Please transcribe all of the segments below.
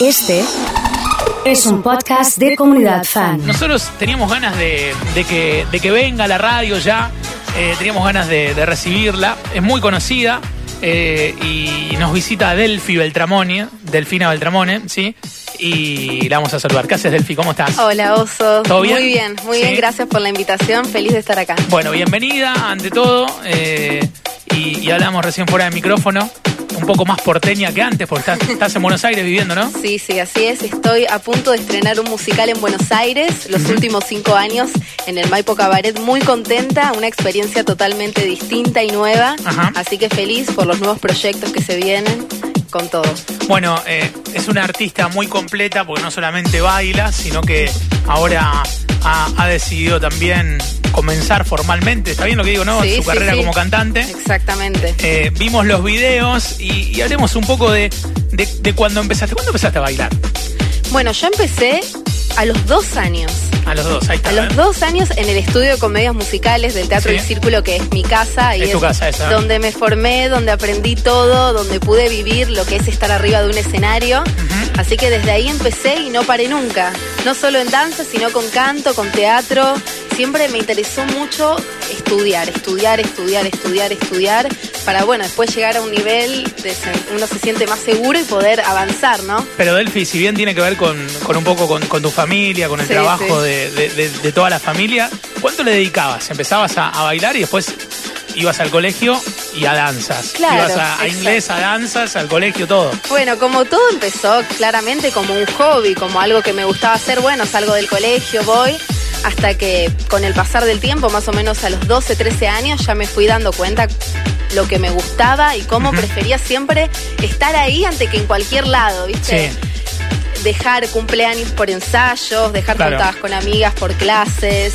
Este es un podcast de comunidad fan. Nosotros teníamos ganas de, de que, de que venga la radio ya, eh, teníamos ganas de, de recibirla, es muy conocida eh, y nos visita Delfi Beltramone, Delfina Beltramone, ¿sí? Y la vamos a saludar. ¿Qué haces, Delfi? ¿Cómo estás? Hola, Oso. ¿Todo bien? Muy bien, muy Sí. bien. Gracias por la invitación. Feliz de estar acá. Bueno, bienvenida ante todo. eh, y, y hablamos recién fuera de micrófono, un poco más porteña que antes, porque estás, estás en Buenos Aires viviendo, ¿no? Sí, sí, así es. Estoy a punto de estrenar un musical en Buenos Aires los últimos cinco años en el Maipo Cabaret. Muy contenta, una experiencia totalmente distinta y nueva. Ajá. Así que feliz por los nuevos proyectos que se vienen con todo. Bueno, eh, es una artista muy completa porque no solamente baila, sino que ahora ha, ha decidido también comenzar formalmente, ¿está bien lo que digo, no? Sí, Su sí, carrera sí. como cantante. Exactamente. Eh, vimos los videos y, y hablemos un poco de, de, de cuando empezaste. ¿Cuándo empezaste a bailar? Bueno, yo empecé a los dos años. A los dos, ahí está. A los ¿eh? dos años en el estudio de comedias musicales del Teatro Sí. El Círculo, que es mi casa. Y Es tu casa esa. Donde me formé, donde aprendí todo, donde pude vivir lo que es estar arriba de un escenario. Así que desde ahí empecé y no paré nunca. No solo en danza, sino con canto, con teatro. Siempre me interesó mucho estudiar, estudiar, estudiar, estudiar, estudiar, para, bueno, después llegar a un nivel de uno se siente más seguro y poder avanzar, ¿no? Pero Delphi, si bien tiene que ver con, con un poco con, con tu familia, con el Sí, trabajo sí. de, de- toda la familia, ¿cuánto le dedicabas? ¿Empezabas a, a bailar y después ibas al colegio y a danzas? Claro, ibas a, inglés, a danzas, al colegio, todo. Bueno, como todo empezó claramente como un hobby, como algo que me gustaba hacer, bueno, salgo del colegio, voy, hasta que con el pasar del tiempo, más o menos a los 12, 13 años, ya me fui dando cuenta lo que me gustaba y cómo prefería siempre estar ahí antes que en cualquier lado, ¿viste? Sí. Dejar cumpleaños por ensayos, dejar Claro. juntadas con amigas por clases.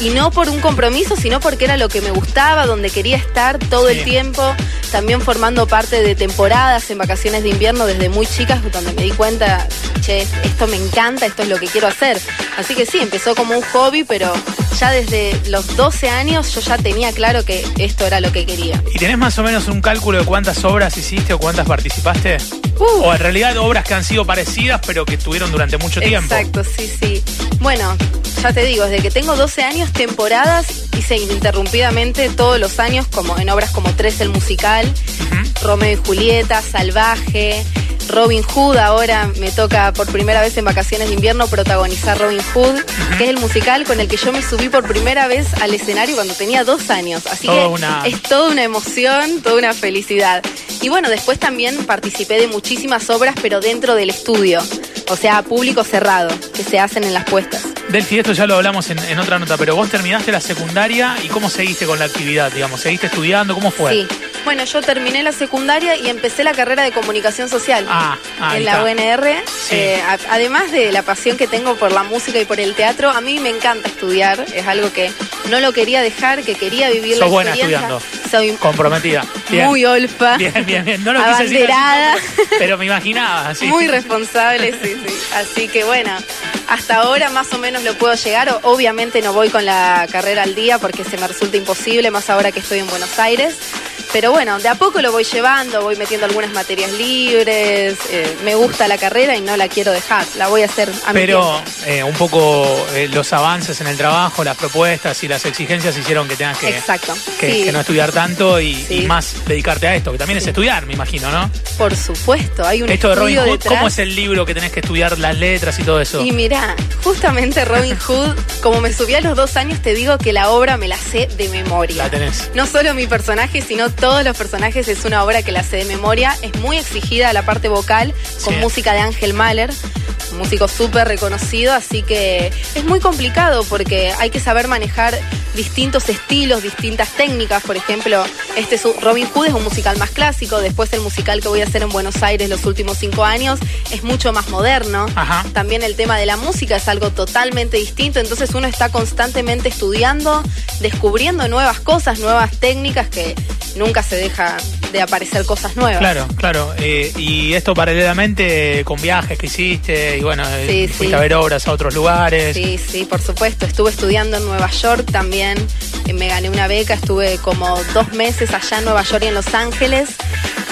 Y no por un compromiso, sino porque era lo que me gustaba, donde quería estar todo Sí. el tiempo. También formando parte de temporadas en vacaciones de invierno desde muy chicas, donde me di cuenta, che, esto me encanta, esto es lo que quiero hacer. Así que sí, empezó como un hobby, pero ya desde los 12 años yo ya tenía claro que esto era lo que quería. ¿Y tenés más o menos un cálculo de cuántas obras hiciste o cuántas participaste? Uh. O en realidad obras que han sido parecidas pero que estuvieron durante mucho tiempo. Exacto, sí, sí. Bueno, ya te digo, desde que tengo 12 años, temporadas hice ininterrumpidamente todos los años, como en obras como Tres el musical. Romeo y Julieta, Salvaje, Robin Hood. Ahora me toca por primera vez en vacaciones de invierno protagonizar Robin Hood, que es el musical con el que yo me subí por primera vez al escenario cuando tenía dos años. Así Toda que una- es toda una emoción, toda una felicidad. Y bueno, después también participé de muchísimas obras, pero dentro del estudio. O sea, a público cerrado, que se hacen en las puestas. Delphi, esto ya lo hablamos en, en otra nota, pero vos terminaste la secundaria y cómo seguiste con la actividad, digamos, seguiste estudiando, ¿cómo fue? Sí. Bueno, yo terminé la secundaria y empecé la carrera de comunicación social. Ah, en la. UNR. Sí. Eh, a- además de la pasión que tengo por la música y por el teatro, a mí me encanta estudiar. Es algo que no lo quería dejar, que quería vivir la Sos buena experiencia. estudiando. Soy Comprometida. Bien. muy olfa. Bien, bien, bien. No lo quise decir Abanderada. pero me imaginaba, sí. Muy responsable, sí, sí. Así que bueno, hasta ahora más o menos lo puedo llegar. Obviamente no voy con la carrera al día porque se me resulta imposible, más ahora que estoy en Buenos Aires. Pero bueno, de a poco lo voy llevando, voy metiendo algunas materias libres. eh, me gusta la carrera y no la quiero dejar. La voy a hacer a mi Pero tiempo. eh, un poco eh, los avances en el trabajo, las propuestas y las exigencias hicieron que tengas que, Exacto. que, sí, que no estudiar tanto y, Sí. y más dedicarte a esto, que también es estudiar, me imagino, ¿no? por supuesto, hay un Esto de Robin Hood, detrás. ¿cómo es el libro que tenés que estudiar las letras y todo eso? Y mira, justamente Robin Hood, como me subí a los dos años, te digo que la obra me la sé de memoria. La tenés. No solo mi personaje, sino todos los personajes es una obra que la sé de memoria. Es muy exigida la parte vocal, con Sí. música de Ángel Mahler, un músico súper reconocido, así que es muy complicado porque hay que saber manejar distintos estilos, distintas técnicas. Por ejemplo, este es un- Robin Hood es un musical más clásico, después el musical que voy a hacer en Buenos Aires los últimos cinco años es mucho más moderno. Ajá. También el tema de la música es algo totalmente distinto, entonces uno está constantemente estudiando, descubriendo nuevas cosas, nuevas técnicas que nunca se deja de aparecer cosas nuevas. Claro, claro. eh, y esto paralelamente con viajes que hiciste y bueno, eh, Sí, fuiste sí. a ver obras a otros lugares. Sí, sí, por supuesto. Estuve estudiando en Nueva York también. eh, Me gané una beca, estuve como dos meses allá en Nueva York y en Los Ángeles.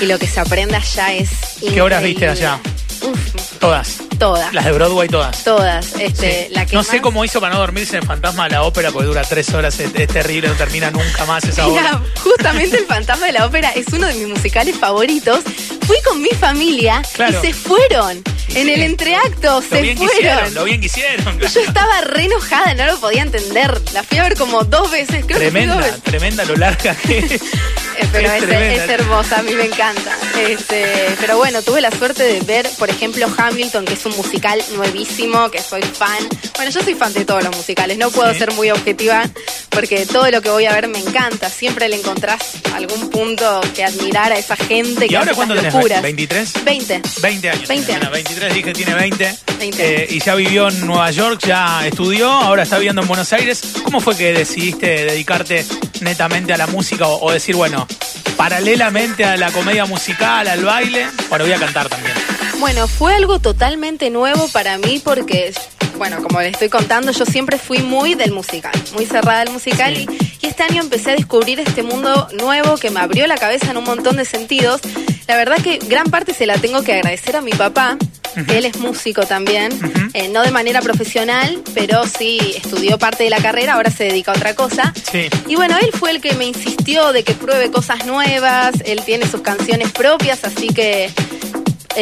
Y lo que se aprende allá es. ¿Qué horas viste increíble. allá? Uf, Todas. Todas. Las de Broadway, todas. Todas. Este, Sí. la que no sé cómo hizo para no dormirse en Fantasma de la Ópera, porque dura tres horas, es, es terrible, no termina nunca más esa obra. Mira, justamente El Fantasma de la Ópera es uno de mis musicales favoritos. Fui con mi familia Claro. y se fueron. En el entreacto Lo se bien que fueron. hicieron, lo bien que hicieron. Yo estaba re enojada, no lo podía entender. La fui a ver como dos veces, creo que Tremenda, dos veces. tremenda lo larga que es. Pero Es es, tremenda. es hermosa, a mí me encanta. Este, pero bueno, tuve la suerte de ver, por ejemplo, Hamilton, que es un musical nuevísimo, que soy fan. Bueno, yo soy fan de todos los musicales, no puedo Sí. ser muy objetiva, porque todo lo que voy a ver me encanta. Siempre le encontrás algún punto que admirar a esa gente ¿Y que ahora hace cuánto tenés? locuras. ¿23? 20. 20 años. 20 Bueno, años. 23 dije tiene 20. 20 Eh, y ya vivió en Nueva York, ya estudió, ahora está viviendo en Buenos Aires. ¿Cómo fue que decidiste dedicarte netamente a la música o, o decir, bueno, paralelamente a la comedia musical, al baile, bueno, voy a cantar también? Bueno, fue algo totalmente nuevo para mí porque, bueno, como les estoy contando, yo siempre fui muy del musical, muy cerrada al musical Sí. y, y este año empecé a descubrir este mundo nuevo que me abrió la cabeza en un montón de sentidos. La verdad que gran parte se la tengo que agradecer a mi papá, él es músico también, eh, no de manera profesional, pero sí estudió parte de la carrera, ahora se dedica a otra cosa. Sí. Y bueno, él fue el que me insistió de que pruebe cosas nuevas, él tiene sus canciones propias, así que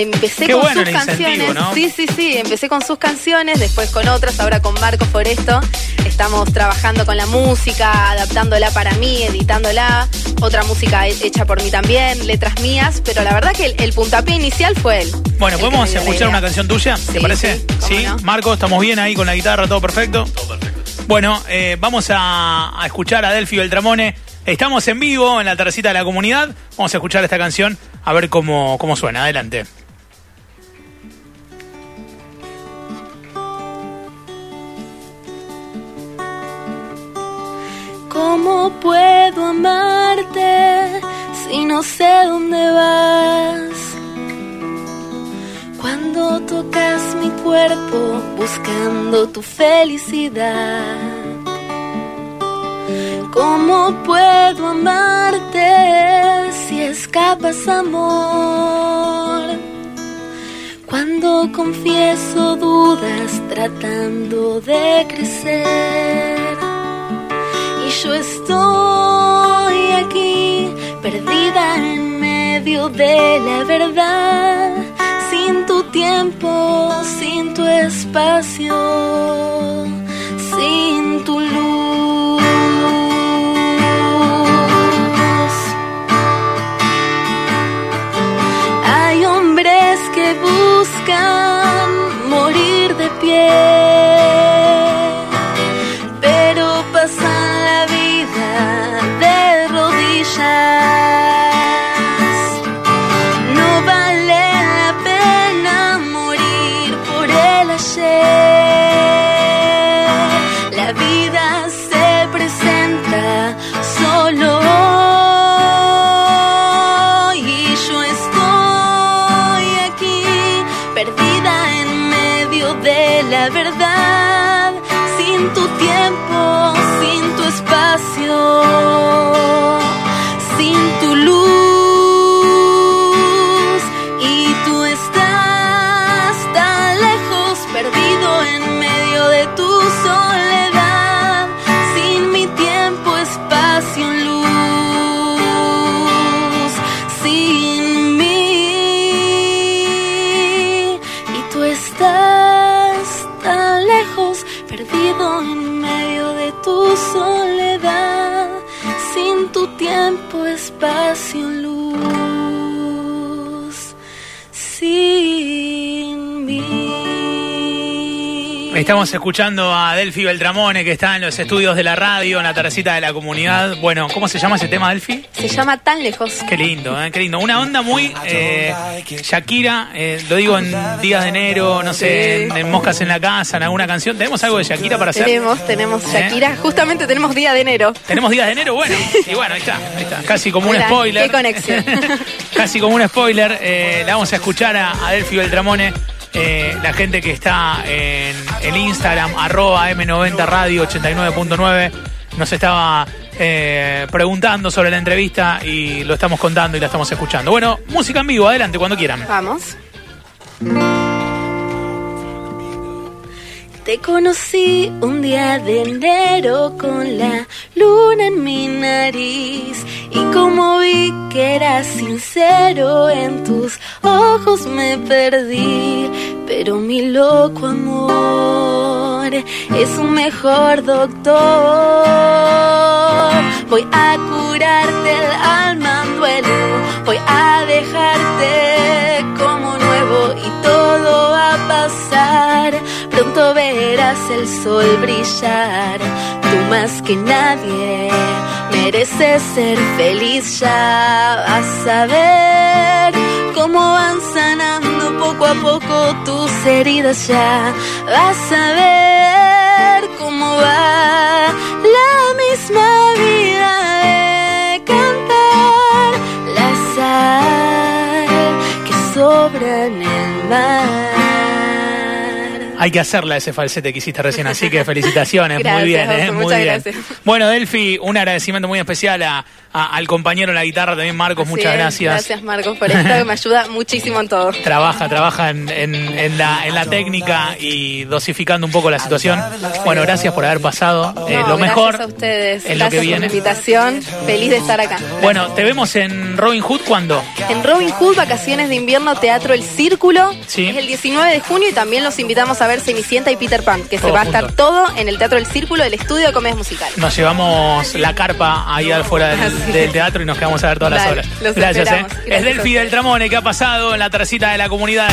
empecé Qué con bueno sus canciones. ¿no? Sí, sí, sí, empecé con sus canciones, después con otras, ahora con Marco Foresto. Estamos trabajando con la música, adaptándola para mí, editándola, otra música he- hecha por mí también, letras mías, pero la verdad que el, el puntapié inicial fue él. Bueno, el ¿podemos escuchar una canción tuya? ¿Te Sí, parece? sí, no. Marco, estamos bien ahí con la guitarra, todo perfecto. Todo perfecto. Bueno, eh, vamos a, a escuchar a Delphi Beltramone. Estamos en vivo en la tercita de la comunidad. Vamos a escuchar esta canción a ver cómo, cómo suena. Adelante. ¿Cómo puedo amarte si no sé dónde vas? Cuando tocas mi cuerpo buscando tu felicidad. ¿Cómo puedo amarte si escapas amor? Cuando confieso dudas tratando de crecer. Yo estoy aquí, perdida en medio de la verdad, sin tu tiempo, sin tu espacio, sin tu luz. Hay hombres que buscan morir de pie pero pasan de rodillas. No vale la pena morir por el ayer. La vida se presenta solo y yo estoy aquí perdida en medio de la verdad, sin Estamos escuchando a Delphi Beltramone, que está en los estudios de la radio, en la tercita de la comunidad. Bueno, ¿cómo se llama ese tema, Delphi? Se llama Tan Lejos. Qué lindo, ¿eh? qué lindo. Una onda muy eh, Shakira, eh, lo digo en días de enero, no sé, en, en Moscas en la Casa, en alguna canción. ¿Tenemos algo de Shakira para hacer? Tenemos, tenemos ¿Eh? Shakira. Justamente tenemos día de enero. ¿Tenemos días de enero? Bueno, y bueno, ahí está, ahí está. Casi como un spoiler. qué conexión. Casi como un spoiler. eh, la vamos a escuchar a, a Delphi Beltramone. Eh, la gente que está en el Instagram, arroba M90 Radio 89.9, nos estaba eh, preguntando sobre la entrevista y lo estamos contando y la estamos escuchando. Bueno, música en vivo, adelante, cuando quieran. Vamos. Te conocí un día de enero con la luna en mi nariz. Y como vi que eras sincero en tus ojos me perdí, pero mi loco amor es un mejor doctor. Voy a curarte el alma en duelo, voy a dejarte el sol brillar, tú más que nadie mereces ser feliz ya. Vas a ver cómo van sanando poco a poco tus heridas ya. Vas a ver cómo va la misma vida de cantar la sal que sobra en el mar. Hay que hacerla ese falsete que hiciste recién, así que felicitaciones, Gracias, muy bien, ¿eh? muy muchas bien. gracias. Bueno, Delphi, un agradecimiento muy especial a, a- al compañero en la guitarra también, Marcos, muchas gracias. Gracias Marcos por esto, que me ayuda muchísimo en todo. Trabaja, trabaja en, en- en la, en la técnica y dosificando un poco la situación. Bueno, gracias por haber pasado. Eh, lo mejor Gracias a ustedes. es lo que gracias por viene. la invitación. Feliz de estar acá. Bueno, te vemos en Robin Hood cuando. En Robin Hood, vacaciones de invierno, Teatro El Círculo. Sí. Es el 19 de junio y también los invitamos a ver Cenicienta y Peter Pan, que Todo se va a junto. estar todo en el Teatro El Círculo, el estudio de comedias musicales. Nos llevamos la carpa ahí afuera del, del teatro y nos quedamos a ver todas las Dale, horas. los Gracias. ¿eh? Gracias es a Delphi del Tramone que ha pasado en la tercita de la comunidad.